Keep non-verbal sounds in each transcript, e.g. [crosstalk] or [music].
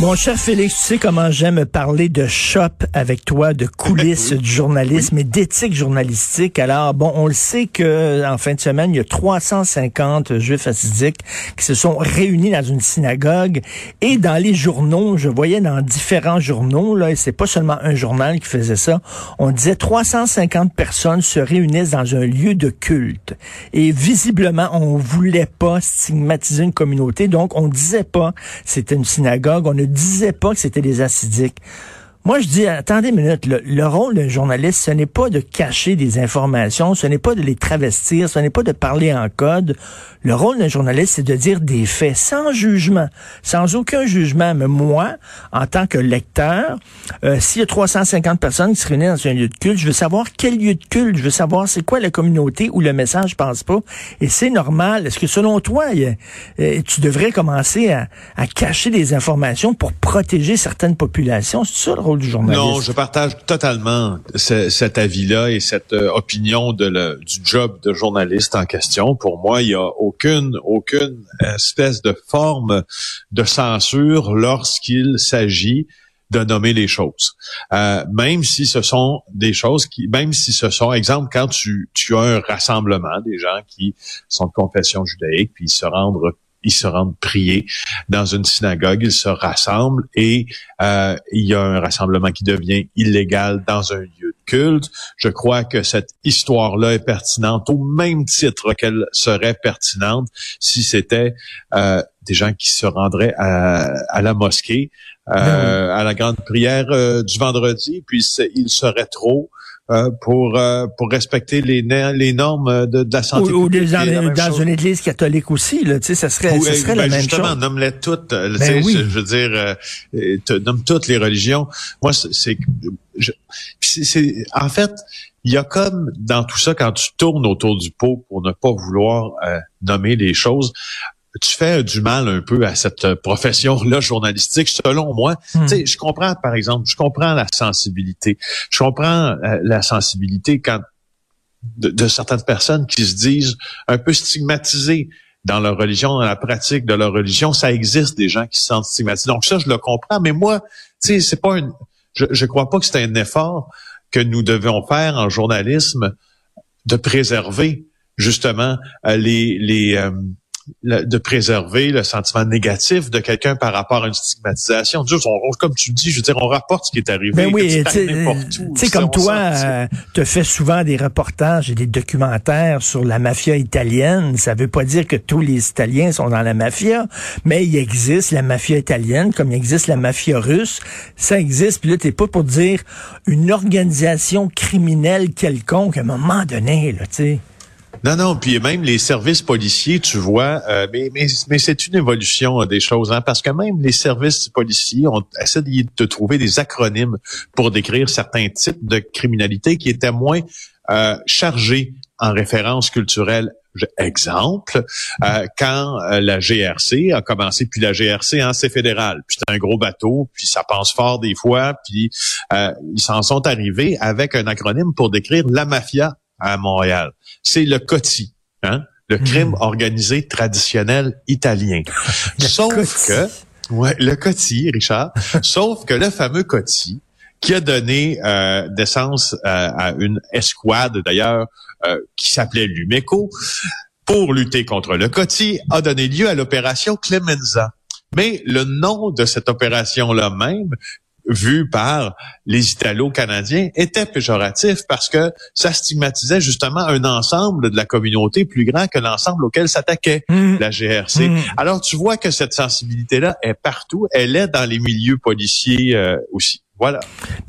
Mon cher Félix, tu sais comment j'aime parler de shop avec toi, de coulisses [laughs] du journalisme et d'éthique journalistique. Alors, bon, on le sait que en fin de semaine, il y a 350 juifs assidiques qui se sont réunis dans une synagogue et dans les journaux, je voyais dans différents journaux, là, et c'est pas seulement un journal qui faisait ça, on disait 350 personnes se réunissent dans un lieu de culte. Et visiblement, on voulait pas stigmatiser une communauté, donc on disait pas c'était une synagogue, on ne disait pas que c'était des acidiques. Moi, je dis, attendez une minute, le, rôle d'un journaliste, ce n'est pas de cacher des informations, ce n'est pas de les travestir, ce n'est pas de parler en code. Le rôle d'un journaliste, c'est de dire des faits sans jugement, sans aucun jugement. Mais moi, en tant que lecteur, euh, s'il y a 350 personnes qui se réunissent dans un lieu de culte, je veux savoir quel lieu de culte, je veux savoir c'est quoi la communauté où le message passe pas. Et c'est normal. Est-ce que selon toi, euh, tu devrais commencer à, cacher des informations pour protéger certaines populations? C'est ça le rôle Non, je partage totalement cet avis-là et cette euh, opinion du job de journaliste en question. Pour moi, il y a aucune, aucune espèce de forme de censure lorsqu'il s'agit de nommer les choses. Euh, même si ce sont des choses qui, même si ce sont, exemple, quand tu, tu as un rassemblement des gens qui sont de confession judaïque, puis se rendent ils se rendent prier dans une synagogue, ils se rassemblent et euh, il y a un rassemblement qui devient illégal dans un lieu culte. Je crois que cette histoire-là est pertinente au même titre qu'elle serait pertinente si c'était euh, des gens qui se rendraient à, la mosquée, euh, ben à la grande prière euh, du vendredi, puis il serait trop euh, pour euh, pour respecter les, les normes de, de la santé ou, publique. Ou dans, une église catholique aussi, là, tu sais, ça serait, ça serait la ben, même justement, chose. nomme-les toutes. Ben je, veux dire, euh, nomme toutes les religions. Moi, c'est, c'est, en fait, il y a comme dans tout ça, quand tu tournes autour du pot pour ne pas vouloir nommer les choses, tu fais du mal un peu à cette profession-là journalistique, selon moi. Hmm. Tu sais, je comprends, par exemple, je comprends la sensibilité. Je comprends euh, la sensibilité quand de, certaines personnes qui se disent un peu stigmatisées dans leur religion, dans la pratique de leur religion. Ça existe des gens qui se sentent stigmatisés. Donc ça, je le comprends. Mais moi, tu sais, c'est pas une. Je, je crois pas que c'est un effort que nous devons faire en journalisme de préserver justement euh, les les euh, de préserver le sentiment négatif de quelqu'un par rapport à une stigmatisation. Juste, comme tu dis, je veux dire, on rapporte ce qui est arrivé. Ben oui, tu sais, comme toi, euh, tu fais souvent des reportages et des documentaires sur la mafia italienne. Ça veut pas dire que tous les Italiens sont dans la mafia, mais il existe la mafia italienne comme il existe la mafia russe. Ça existe, puis là, t'es pas pour dire une organisation criminelle quelconque à un moment donné, là, tu sais. Non, non, puis même les services policiers, tu vois, euh, mais, c'est une évolution euh, des choses, hein, parce que même les services policiers ont essayé de trouver des acronymes pour décrire certains types de criminalité qui étaient moins euh, chargés en références culturelles. Exemple, quand la GRC a commencé, puis la GRC, hein, c'est fédéral, puis c'est un gros bateau, puis ça pense fort des fois, puis ils s'en sont arrivés avec un acronyme pour décrire la mafia à Montréal. C'est le COTI, hein? le crime hmm. organisé traditionnel italien. [laughs] Sauf que, ouais, le COTI, Richard, [laughs] sauf que le fameux COTI, qui a donné euh, naissance euh, à une escouade d'ailleurs euh, qui s'appelait l'UMECO, pour lutter contre le COTI, a donné lieu à l'opération Clemenza. Mais le nom de cette opération-là même vu par les Italo-Canadiens était péjoratif parce que ça stigmatisait justement un ensemble de la communauté plus grand que l'ensemble auquel s'attaquait mmh. la GRC. Mmh. Alors tu vois que cette sensibilité-là est partout, elle est dans les milieux policiers euh, aussi. Voilà.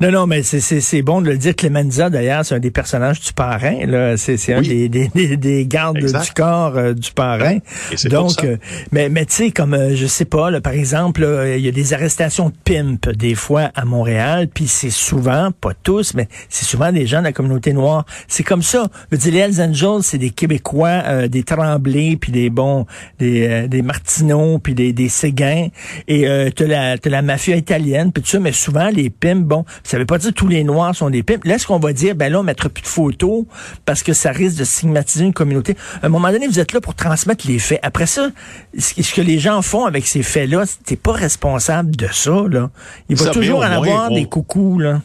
Non, non, mais c'est bon de le dire. Clemenza, d'ailleurs, c'est un des personnages du parrain. Là, c'est un des, des, des, gardes du corps euh, du parrain. Donc, euh, mais mais tu sais, comme euh, je sais pas, là, par exemple, il y a des arrestations de pimp des fois à Montréal, puis c'est souvent, pas tous, mais c'est souvent des gens de la communauté noire. C'est comme ça. Je veux les Hells Angels, c'est des Québécois, des Tremblés, puis des bons, des des Martineaux, puis des des Séguins, et euh, t'as la t'as la mafia italienne, puis tout ça, mais souvent les pimps. Bon, ça veut pas dire que tous les Noirs sont des pimps. Là, est-ce qu'on va dire, ben là, on mettra plus de photos parce que ça risque de stigmatiser une communauté? À un moment donné, vous êtes là pour transmettre les faits. Après ça, ce que les gens font avec ces faits-là, t'es pas responsable de ça, là. Il va toujours en avoir des coucous, là.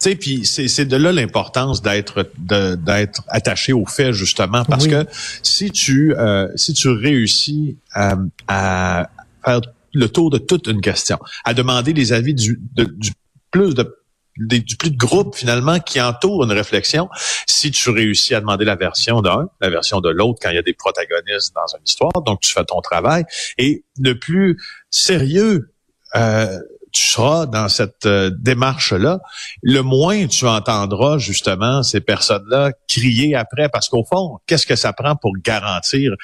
Tu sais, puis c'est de là l'importance d'être d'être attaché aux faits justement parce que si tu euh, si tu réussis à, à, faire le tour de toute une question, à demander les avis du, du plus de du plus de groupes finalement qui entourent une réflexion. Si tu réussis à demander la version d'un, la version de l'autre quand il y a des protagonistes dans une histoire, donc tu fais ton travail. Et le plus sérieux euh, tu seras dans cette euh, démarche-là, le moins tu entendras justement ces personnes-là crier après, parce qu'au fond, qu'est-ce que ça prend pour garantir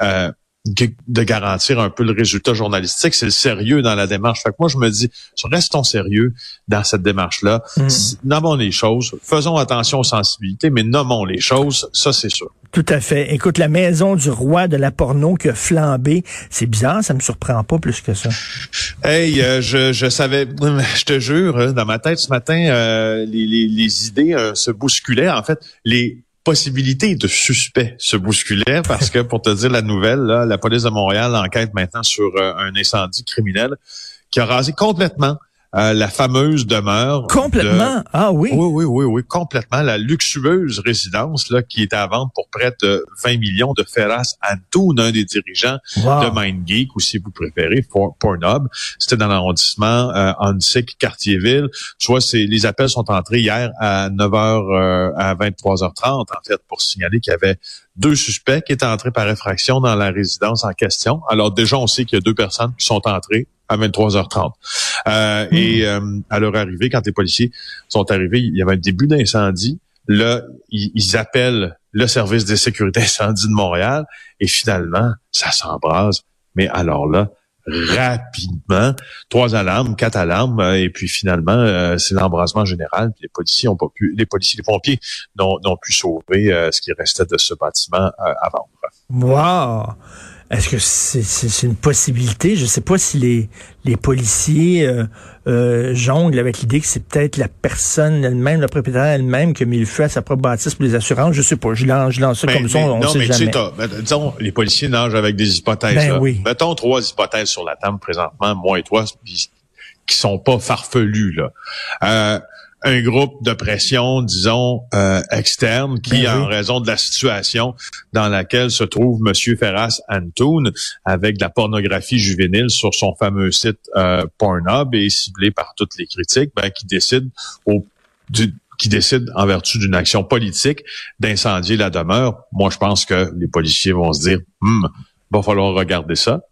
euh, de garantir un peu le résultat journalistique, c'est le sérieux dans la démarche. Fait que moi, je me dis, restons sérieux dans cette démarche-là. Mm. Nommons les choses, faisons attention aux sensibilités, mais nommons les choses, ça c'est sûr. Tout à fait. Écoute, la maison du roi de la porno qui a flambé, c'est bizarre, ça me surprend pas plus que ça. Hey, euh, je, je savais, [laughs] je te jure, hein, dans ma tête ce matin, euh, les, les, les, idées euh, se bousculaient. En fait, les possibilité de suspect se bousculait parce que, pour te dire la nouvelle, la police de Montréal enquête maintenant sur euh, un incendie criminel qui a rasé complètement euh, la fameuse demeure. Complètement. ah oui. Oui, oui, oui, oui, complètement. La luxueuse résidence là qui est à vendre pour près de 20 millions de Ferras Antoun, un des dirigeants de MindGeek, ou si vous préférez, Pornhub. C'était dans l'arrondissement euh, Cartierville. Tu vois, c'est les appels sont entrés hier à 9h euh, à 23h30 en fait pour signaler qu'il y avait deux suspects qui étaient entrés par effraction dans la résidence en question. Alors déjà, on sait qu'il y a deux personnes qui sont entrées à 23h30. Euh, Et hmm. euh, à leur arrivée, quand les policiers sont arrivés, il y avait un début d'incendie. Là, ils, appellent le service de sécurité [laughs] incendie de Montréal et finalement, ça s'embrase. Mais alors là, rapidement, trois alarmes, quatre alarmes, euh, et puis finalement, euh, c'est l'embrasement général. les policiers ont pas pu, les policiers, les pompiers n'ont pu sauver ce qui restait de ce bâtiment à vendre. Wow! Est-ce que c'est une possibilité? Je ne sais pas si les, les policiers euh, euh, jonglent avec l'idée que c'est peut-être la personne elle-même, le propriétaire elle-même qui a mis le feu à sa propre bâtisse pour les assurances. Je sais pas. Je lance, je lance ça ben, comme ça, on non, sait mais jamais. Tu sais, ben, disons, les policiers nagent avec des hypothèses. Ben, oui. Mettons trois hypothèses sur la table présentement, moi et toi, qui sont pas farfelues. Là. Euh, un groupe de pression, disons, euh, externe, qui, ben en raison de la situation dans laquelle se trouve Monsieur Ferras Antoun, avec de la pornographie juvénile sur son fameux site euh, Pornhub et ciblé par toutes les critiques, ben, qui décide au, qui décide en vertu d'une action politique d'incendier la demeure. Moi, je pense que les policiers vont se dire, hmm, va falloir regarder ça.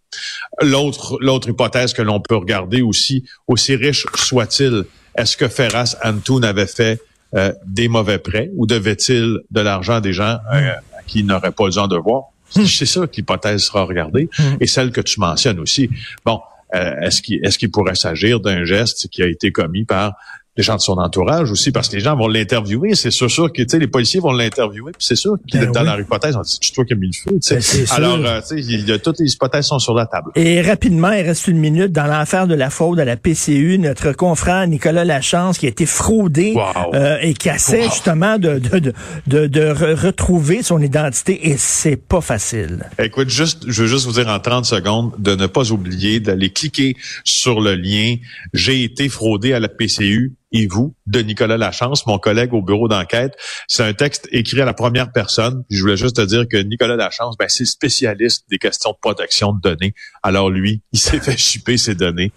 L'autre, l'autre hypothèse que l'on peut regarder aussi, aussi riche soit-il, est-ce que Ferras Antoun avait fait euh, des mauvais prêts ou devait-il de l'argent à des gens euh, qui n'auraient pas le genre de voir? Hmm. C'est ça que l'hypothèse sera regardée hmm. et celle que tu mentionnes aussi. Bon, euh, est-ce qu'il est-ce qu'il pourrait s'agir d'un geste qui a été commis par les gens de son entourage aussi, parce que les gens vont l'interviewer. C'est sûr, sûr que les policiers vont l'interviewer, puis c'est sûr qu'il ben est dans la hypothèse, on dit c'est toi qui as mis le feu. Ben, Alors, euh, il y a, toutes les hypothèses sont sur la table. Et rapidement, il reste une minute dans l'affaire de la fraude à la PCU, notre confrère Nicolas Lachance qui a été fraudé euh, et qui essaie justement de, de, de, de retrouver son identité et c'est pas facile. Écoute, juste, je veux juste vous dire en 30 secondes de ne pas oublier d'aller cliquer sur le lien. J'ai été fraudé à la PCU et vous de Nicolas Lachance, mon collègue au bureau d'enquête. C'est un texte écrit à la première personne. Je voulais juste te dire que Nicolas Lachance, ben, c'est spécialiste des questions de protection de données. Alors lui, il s'est fait chipper ses données,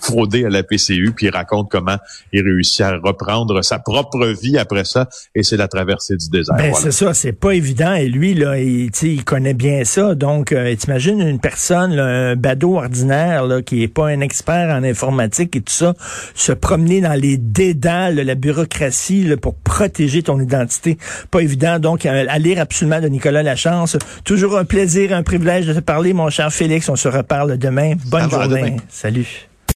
fraudé à la PCU, puis il raconte comment il réussit à reprendre sa propre vie après ça, et c'est la traversée du désert. Ben, c'est ça, c'est pas évident. Et lui, là, il, il connaît bien ça. Donc, euh, t'imagines une personne, un badaud ordinaire, là, qui est pas un expert en informatique et tout ça, se promener dans les la bureaucratie pour protéger ton identité. Pas évident. Donc, à, lire absolument de Nicolas Lachance. Toujours un plaisir, un privilège de te parler, mon cher Félix. On se reparle demain. Bonne journée. Salut.